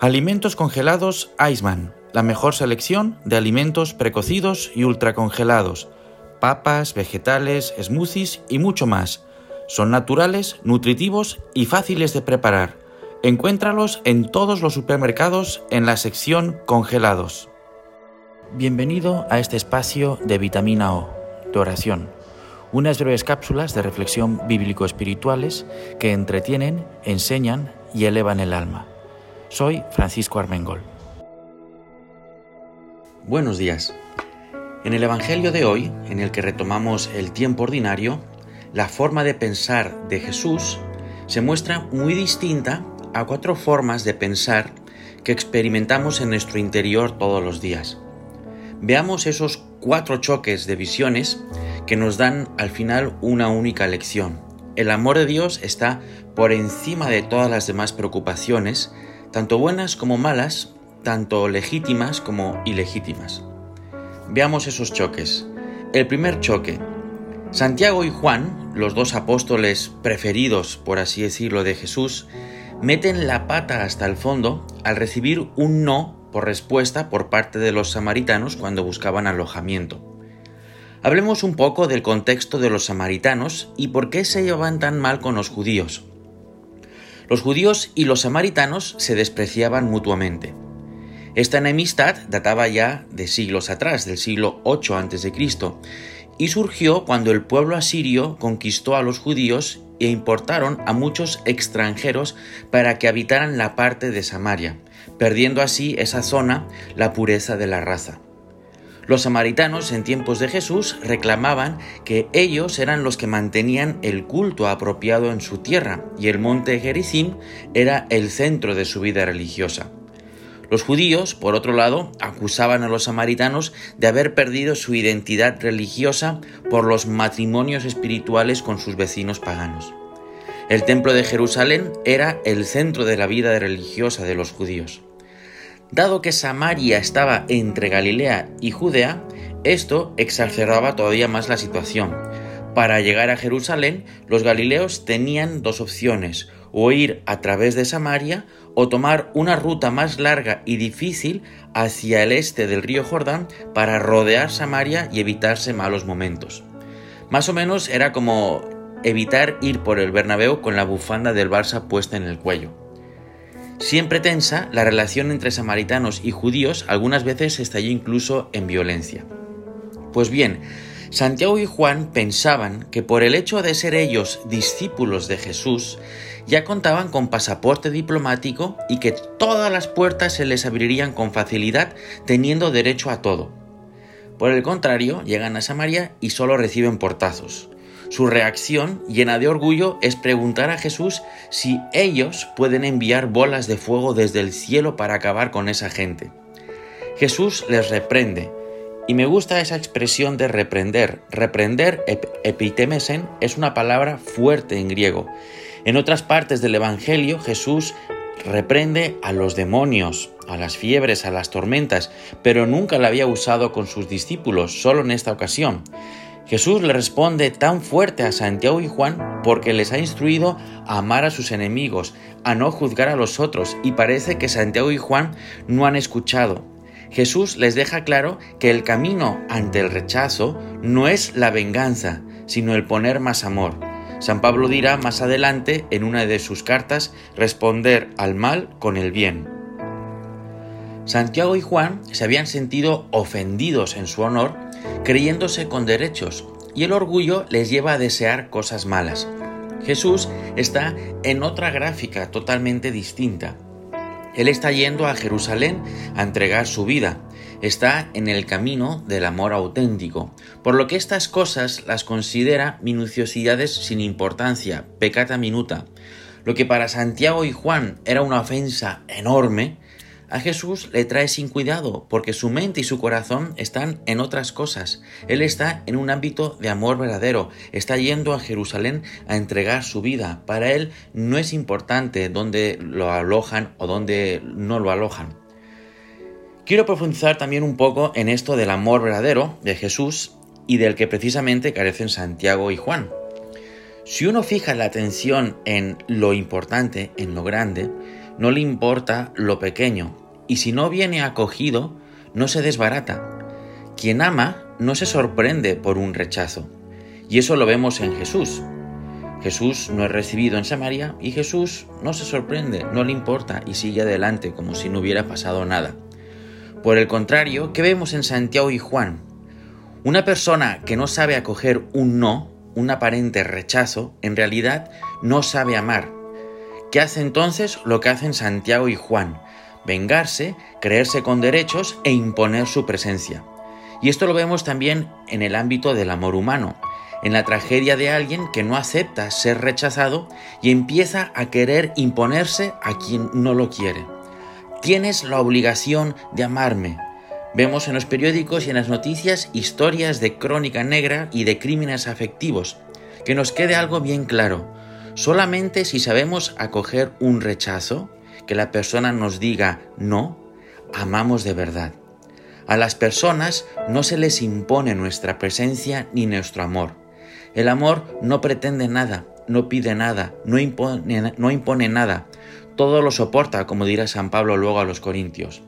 Alimentos congelados Iceman la mejor selección de alimentos precocidos y ultracongelados, papas, vegetales, smoothies y mucho más. Son naturales, nutritivos y fáciles de preparar. Encuéntralos en todos los supermercados en la sección congelados. Bienvenido a este espacio de vitamina O, de oración, unas breves cápsulas de reflexión bíblico-espirituales que entretienen, enseñan y elevan el alma. Soy Francisco Armengol. Buenos días. En el Evangelio de hoy, en el que retomamos el tiempo ordinario, la forma de pensar de Jesús se muestra muy distinta a cuatro formas de pensar que experimentamos en nuestro interior todos los días. Veamos esos cuatro choques de visiones que nos dan al final una única lección. El amor de Dios está por encima de todas las demás preocupaciones, tanto buenas como malas, tanto legítimas como ilegítimas. Veamos esos choques. El primer choque. Santiago y Juan, los dos apóstoles preferidos, por así decirlo, de Jesús, meten la pata hasta el fondo al recibir un no por respuesta por parte de los samaritanos cuando buscaban alojamiento. Hablemos un poco del contexto de los samaritanos y por qué se llevaban tan mal con los judíos. Los judíos y los samaritanos se despreciaban mutuamente. Esta enemistad databa ya de siglos atrás, del siglo 8 a.C., y surgió cuando el pueblo asirio conquistó a los judíos e importaron a muchos extranjeros para que habitaran la parte de Samaria, perdiendo así esa zona la pureza de la raza. Los samaritanos en tiempos de Jesús reclamaban que ellos eran los que mantenían el culto apropiado en su tierra y el monte Gerizim era el centro de su vida religiosa. Los judíos, por otro lado, acusaban a los samaritanos de haber perdido su identidad religiosa por los matrimonios espirituales con sus vecinos paganos. El templo de Jerusalén era el centro de la vida religiosa de los judíos. Dado que Samaria estaba entre Galilea y Judea, esto exacerbaba todavía más la situación. Para llegar a Jerusalén, los galileos tenían dos opciones, o ir a través de Samaria o tomar una ruta más larga y difícil hacia el este del río Jordán para rodear Samaria y evitarse malos momentos. Más o menos era como evitar ir por el Bernabéu con la bufanda del Barça puesta en el cuello. Siempre tensa, la relación entre samaritanos y judíos algunas veces estalló incluso en violencia. Pues bien, Santiago y Juan pensaban que por el hecho de ser ellos discípulos de Jesús, ya contaban con pasaporte diplomático y que todas las puertas se les abrirían con facilidad teniendo derecho a todo. Por el contrario, llegan a Samaria y solo reciben portazos. Su reacción, llena de orgullo, es preguntar a Jesús si ellos pueden enviar bolas de fuego desde el cielo para acabar con esa gente. Jesús les reprende, y me gusta esa expresión de reprender. Reprender, epitemesen, es una palabra fuerte en griego en otras partes del Evangelio Jesús reprende a los demonios, a las fiebres, a las tormentas, pero nunca la había usado con sus discípulos, solo en esta ocasión. Jesús le responde tan fuerte a Santiago y Juan porque les ha instruido a amar a sus enemigos, a no juzgar a los otros, y parece que Santiago y Juan no han escuchado. Jesús les deja claro que el camino ante el rechazo no es la venganza, sino el poner más amor. San Pablo dirá más adelante en una de sus cartas responder al mal con el bien. Santiago y Juan se habían sentido ofendidos en su honor, creyéndose con derechos, y el orgullo les lleva a desear cosas malas. Jesús está en otra gráfica totalmente distinta. Él está yendo a Jerusalén a entregar su vida, está en el camino del amor auténtico, por lo que estas cosas las considera minuciosidades sin importancia, pecata minuta. Lo que para Santiago y Juan era una ofensa enorme, a Jesús le trae sin cuidado porque su mente y su corazón están en otras cosas. Él está en un ámbito de amor verdadero, está yendo a Jerusalén a entregar su vida. Para él no es importante dónde lo alojan o dónde no lo alojan. Quiero profundizar también un poco en esto del amor verdadero de Jesús y del que precisamente carecen Santiago y Juan. Si uno fija la atención en lo importante, en lo grande, no le importa lo pequeño, y si no viene acogido, no se desbarata. Quien ama no se sorprende por un rechazo, y eso lo vemos en Jesús. Jesús no es recibido en Samaria y Jesús no se sorprende, no le importa y sigue adelante como si no hubiera pasado nada. Por el contrario, ¿qué vemos en Santiago y Juan? Una persona que no sabe acoger un no, un aparente rechazo, en realidad no sabe amar, ¿Qué hace entonces lo que hacen Santiago y Juan? Vengarse, creerse con derechos e imponer su presencia. Y esto lo vemos también en el ámbito del amor humano, en la tragedia de alguien que no acepta ser rechazado y empieza a querer imponerse a quien no lo quiere. Tienes la obligación de amarme. Vemos en los periódicos y en las noticias historias de crónica negra y de crímenes afectivos. Que nos quede algo bien claro Solamente si sabemos acoger un rechazo, que la persona nos diga no, amamos de verdad. A las personas no se les impone nuestra presencia ni nuestro amor. El amor no pretende nada, no pide nada, no impone, nada. Todo lo soporta, como dirá San Pablo luego a los Corintios.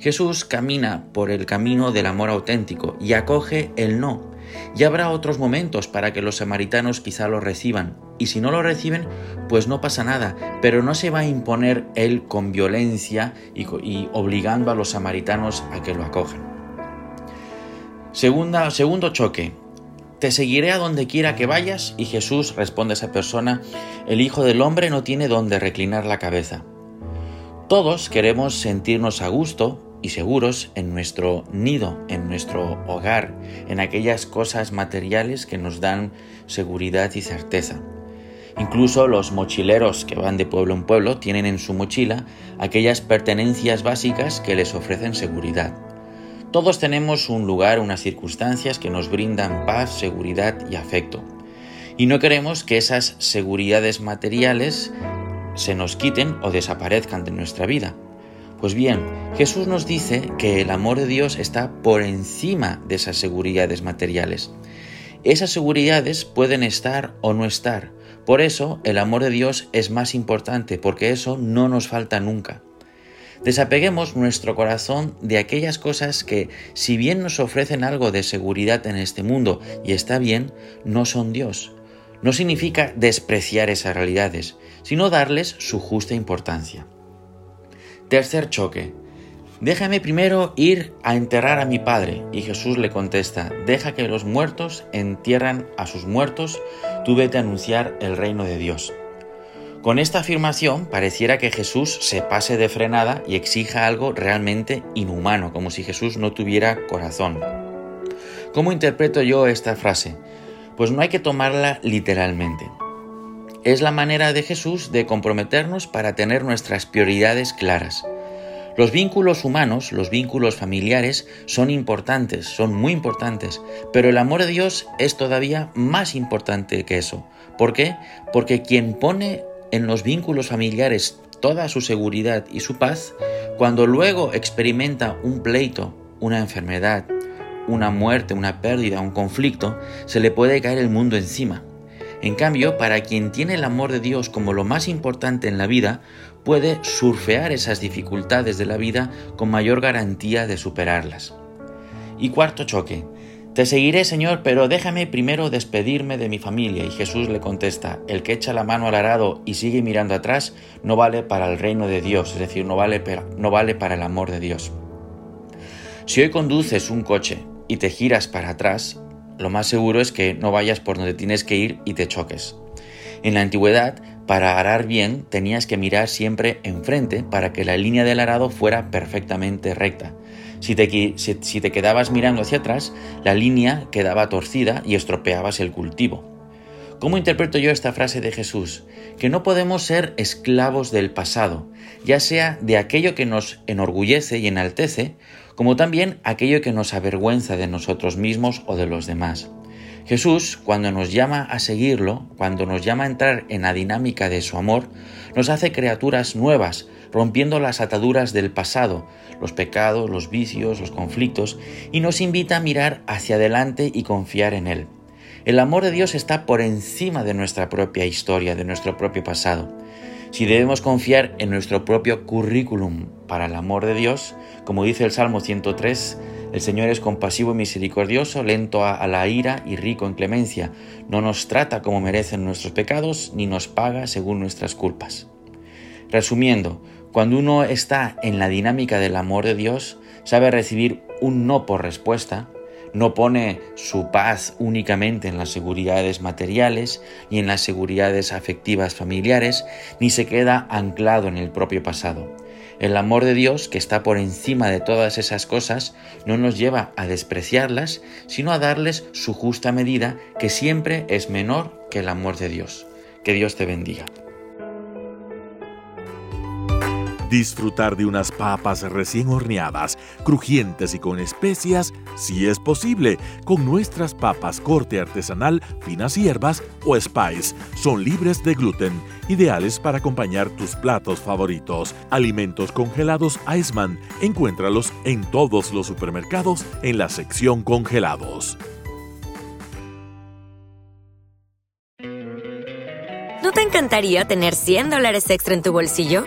Jesús camina por el camino del amor auténtico y acoge el no. Y habrá otros momentos para que los samaritanos quizá lo reciban. Y si no lo reciben, pues no pasa nada. Pero no se va a imponer él con violencia y, obligando a los samaritanos a que lo acojan. Segunda, segundo choque. Te seguiré a donde quiera que vayas. Y Jesús responde a esa persona, el Hijo del Hombre no tiene donde reclinar la cabeza. Todos queremos sentirnos a gusto y seguros en nuestro nido, en nuestro hogar, en aquellas cosas materiales que nos dan seguridad y certeza. Incluso los mochileros que van de pueblo en pueblo tienen en su mochila aquellas pertenencias básicas que les ofrecen seguridad. Todos tenemos un lugar, unas circunstancias que nos brindan paz, seguridad y afecto. Y no queremos que esas seguridades materiales se nos quiten o desaparezcan de nuestra vida. Pues bien, Jesús nos dice que el amor de Dios está por encima de esas seguridades materiales. Esas seguridades pueden estar o no estar. Por eso el amor de Dios es más importante, porque eso no nos falta nunca. Desapeguemos nuestro corazón de aquellas cosas que, si bien nos ofrecen algo de seguridad en este mundo y está bien, no son Dios. No significa despreciar esas realidades, sino darles su justa importancia. Tercer choque. Déjame primero ir a enterrar a mi padre. Y Jesús le contesta, deja que los muertos entierran a sus muertos, tú vete a anunciar el reino de Dios. Con esta afirmación pareciera que Jesús se pase de frenada y exija algo realmente inhumano, como si Jesús no tuviera corazón. ¿Cómo interpreto yo esta frase? Pues no hay que tomarla literalmente. Es la manera de Jesús de comprometernos para tener nuestras prioridades claras. Los vínculos humanos, los vínculos familiares son importantes, son muy importantes, pero el amor de Dios es todavía más importante que eso. ¿Por qué? Porque quien pone en los vínculos familiares toda su seguridad y su paz, cuando luego experimenta un pleito, una enfermedad, una muerte, una pérdida, un conflicto, se le puede caer el mundo encima. En cambio, para quien tiene el amor de Dios como lo más importante en la vida, puede surfear esas dificultades de la vida con mayor garantía de superarlas. Y cuarto choque. Te seguiré, Señor, pero déjame primero despedirme de mi familia. Y Jesús le contesta, el que echa la mano al arado y sigue mirando atrás, no vale para el reino de Dios, es decir, no vale, no vale para el amor de Dios. Si hoy conduces un coche y te giras para atrás, lo más seguro es que no vayas por donde tienes que ir y te choques. En la antigüedad, para arar bien tenías que mirar siempre enfrente para que la línea del arado fuera perfectamente recta. Si te, si te, quedabas mirando hacia atrás, la línea quedaba torcida y estropeabas el cultivo. ¿Cómo interpreto yo esta frase de Jesús? Que no podemos ser esclavos del pasado, ya sea de aquello que nos enorgullece y enaltece, como también aquello que nos avergüenza de nosotros mismos o de los demás. Jesús, cuando nos llama a seguirlo, cuando nos llama a entrar en la dinámica de su amor, nos hace criaturas nuevas, rompiendo las ataduras del pasado, los pecados, los vicios, los conflictos, y nos invita a mirar hacia adelante y confiar en Él. El amor de Dios está por encima de nuestra propia historia, de nuestro propio pasado. Si debemos confiar en nuestro propio currículum para el amor de Dios, como dice el Salmo 103, el Señor es compasivo y misericordioso, lento a, la ira y rico en clemencia. No nos trata como merecen nuestros pecados, ni nos paga según nuestras culpas. Resumiendo, cuando uno está en la dinámica del amor de Dios, sabe recibir un no por respuesta, no pone su paz únicamente en las seguridades materiales ni en las seguridades afectivas familiares, ni se queda anclado en el propio pasado. El amor de Dios, que está por encima de todas esas cosas, no nos lleva a despreciarlas, sino a darles su justa medida, que siempre es menor que el amor de Dios. Que Dios te bendiga. Disfrutar de unas papas recién horneadas, crujientes y con especias, si es posible, con nuestras papas corte artesanal, finas hierbas o spice. Son libres de gluten, ideales para acompañar tus platos favoritos. Alimentos congelados Iceman, encuéntralos en todos los supermercados en la sección congelados. ¿No te encantaría tener 100 dólares extra en tu bolsillo?